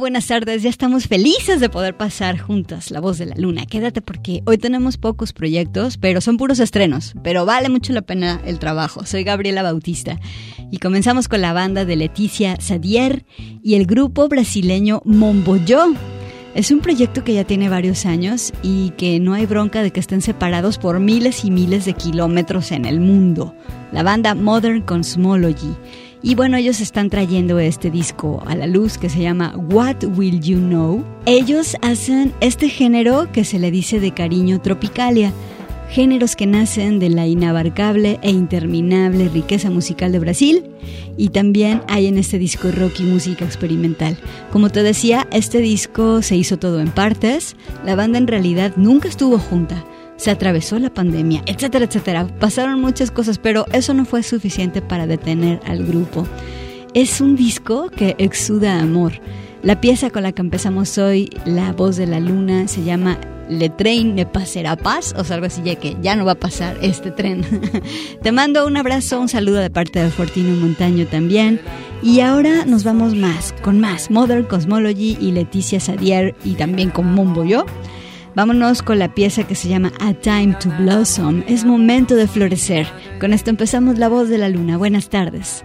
Buenas tardes. Ya estamos felices de poder pasar juntas La Voz de la Luna. Quédate porque hoy tenemos pocos proyectos, pero son puros estrenos. Pero vale mucho la pena el trabajo. Soy Gabriela Bautista y comenzamos con la banda de Leticia Sadier y el grupo brasileño Momboyo. Es un proyecto que ya tiene varios años y que no hay bronca de que estén separados por miles y miles de kilómetros en el mundo. La banda Modern Cosmology. Y bueno, ellos están trayendo este disco a la luz que se llama What Will You Know. Ellos hacen este género que se le dice de cariño tropicalia, géneros que nacen de la inabarcable e interminable riqueza musical de Brasil y también hay en este disco rock y música experimental. Como te decía, este disco se hizo todo en partes, la banda en realidad nunca estuvo junta se atravesó la pandemia, etcétera, etcétera. Pasaron muchas cosas, pero eso no fue suficiente para detener al grupo. Es un disco que exuda amor. La pieza con la que empezamos hoy, La voz de la luna, se llama Le Train me pasará paz, o algo así, ya que ya no va a pasar este tren. Te mando un abrazo, un saludo de parte de Fortino Montaño también. Y ahora nos vamos más, con más Modern Cosmology y Leticia Sadier y también con Mumbo Yo. Vámonos con la pieza que se llama A Time to Blossom. Es momento de florecer. Con esto empezamos La Voz de la Luna. Buenas tardes.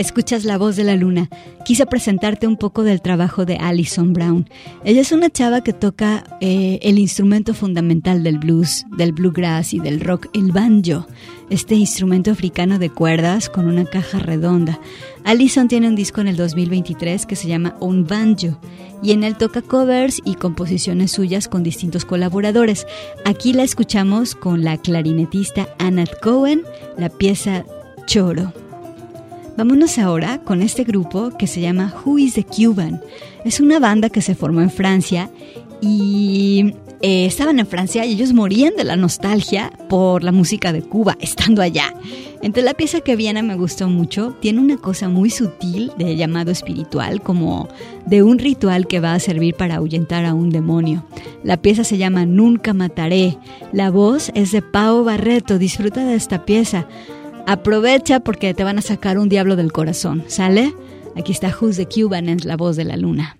Escuchas la voz de la luna. Quise presentarte un poco del trabajo de Alison Brown. Ella es una chava que toca eh, el instrumento fundamental del blues, del bluegrass y del rock, el banjo, este instrumento africano de cuerdas con una caja redonda. Alison tiene un disco en el 2023 que se llama Un Banjo y en él toca covers y composiciones suyas con distintos colaboradores. Aquí la escuchamos con la clarinetista Annette Cohen, la pieza Choro. Vámonos ahora con este grupo que se llama Who is the Cuban. Es una banda que se formó en Francia y eh, estaban en Francia y ellos morían de la nostalgia por la música de Cuba estando allá. Entre la pieza que viene me gustó mucho, tiene una cosa muy sutil de llamado espiritual, como de un ritual que va a servir para ahuyentar a un demonio. La pieza se llama Nunca Mataré. La voz es de Pau Barreto. Disfruta de esta pieza. Aprovecha porque te van a sacar un diablo del corazón, ¿sale? Aquí está Who's the Cuban en La Voz de la Luna.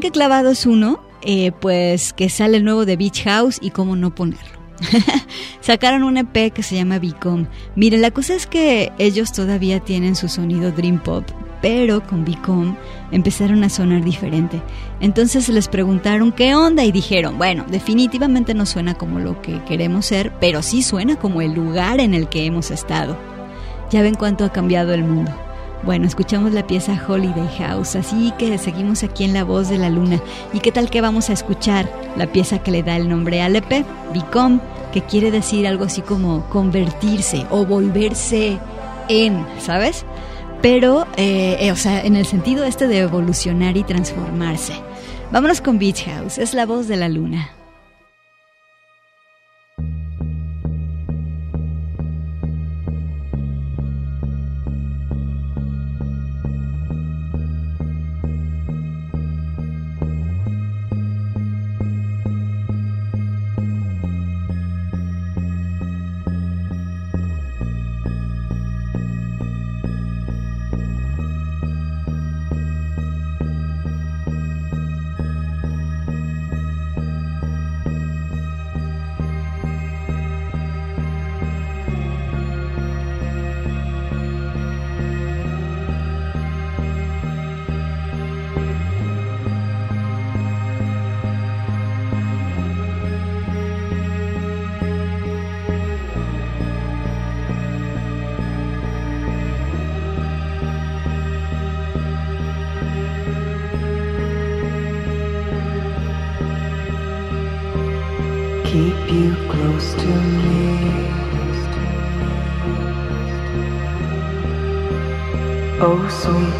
Y ya ven que clavado es uno, eh, pues que sale el nuevo de Beach House y cómo no ponerlo. Sacaron un EP que se llama Become. Miren, la cosa es que ellos todavía tienen su sonido Dream Pop, pero con Become empezaron a sonar diferente. Entonces les preguntaron qué onda y dijeron, bueno, definitivamente no suena como lo que queremos ser, pero sí suena como el lugar en el que hemos estado. Ya ven cuánto ha cambiado el mundo. Bueno, escuchamos la pieza Holiday House, así que seguimos aquí en La Voz de la Luna. ¿Y qué tal que vamos a escuchar la pieza que le da el nombre al EP, que quiere decir algo así como convertirse o volverse en, ¿sabes? Pero, eh, eh, o sea, en el sentido este de evolucionar y transformarse. Vámonos con Beach House, es la voz de la luna. Oh, sweet.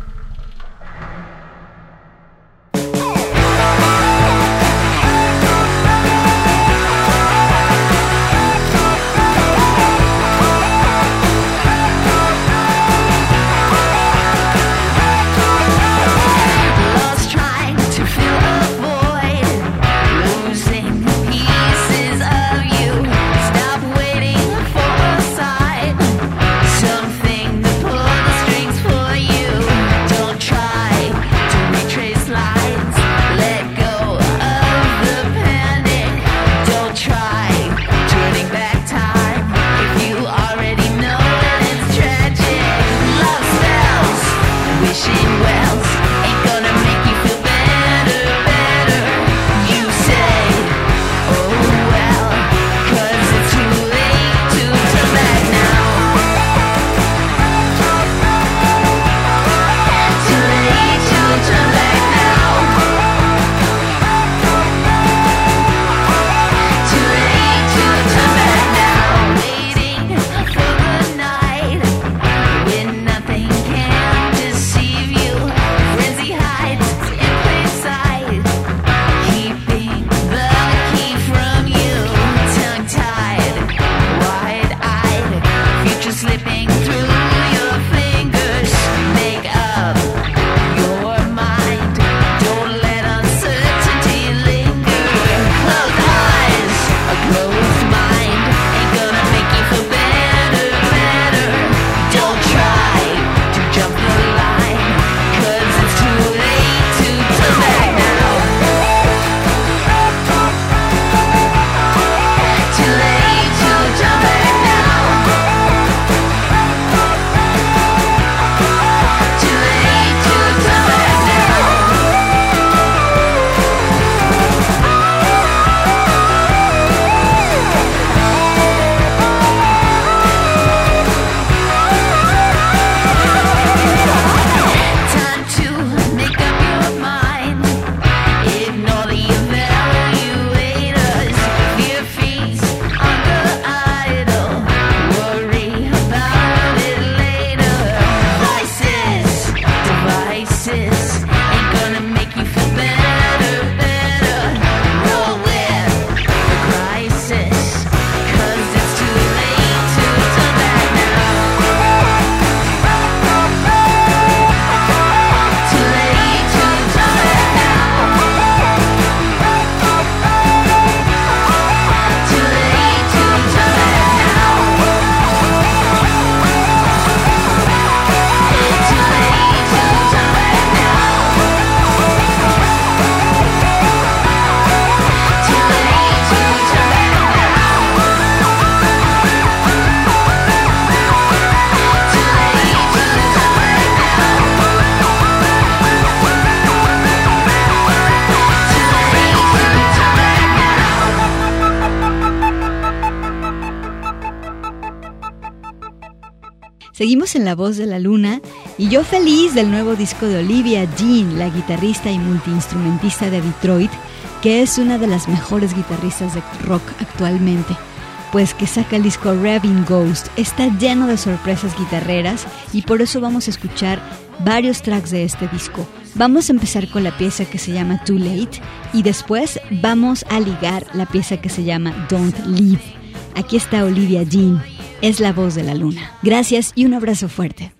Seguimos en La Voz de la Luna y yo feliz del nuevo disco de Olivia Jean, la guitarrista y multiinstrumentista de Detroit, que es una de las mejores guitarristas de rock actualmente. Pues que saca el disco Raving Ghost, está lleno de sorpresas guitarreras y por eso vamos a escuchar varios tracks de este disco. Vamos a empezar con la pieza que se llama Too Late y después vamos a ligar la pieza que se llama Don't Leave. Aquí está Olivia Jean es la voz de la luna. Gracias y un abrazo fuerte.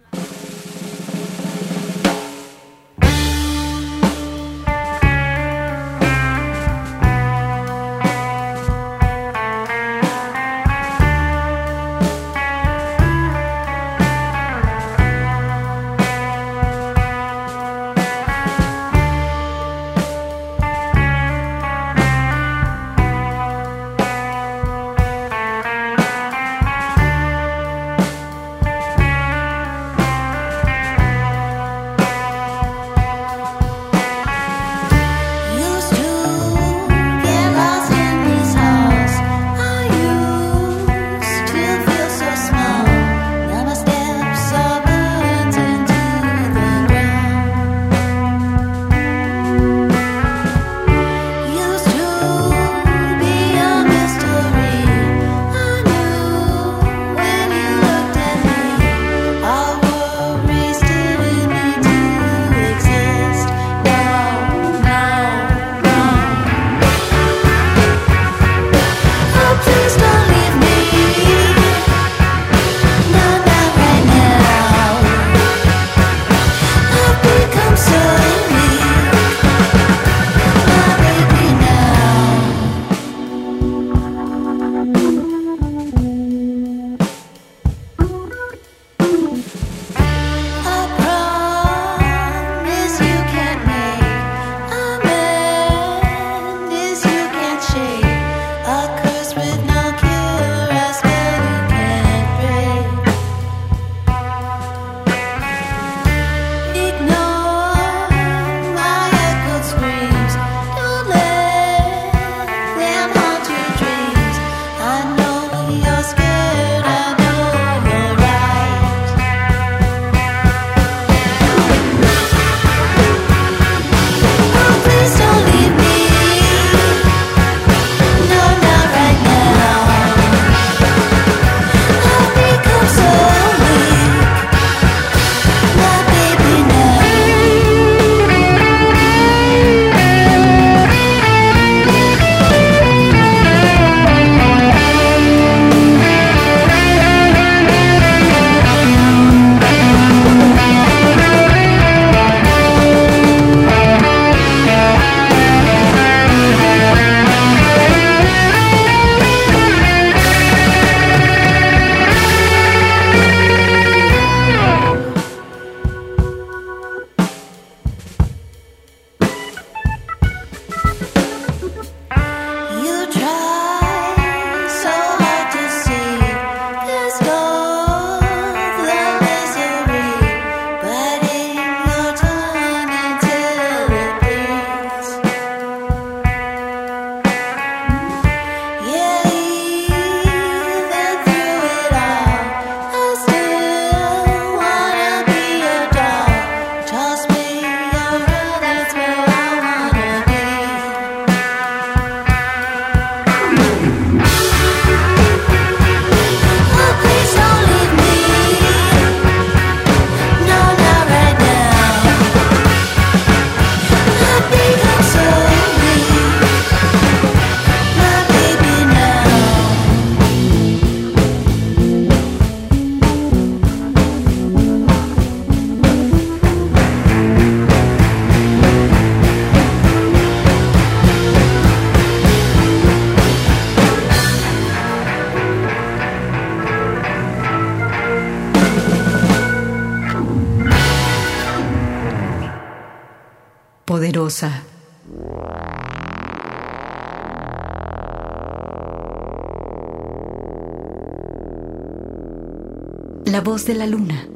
La voz de la luna.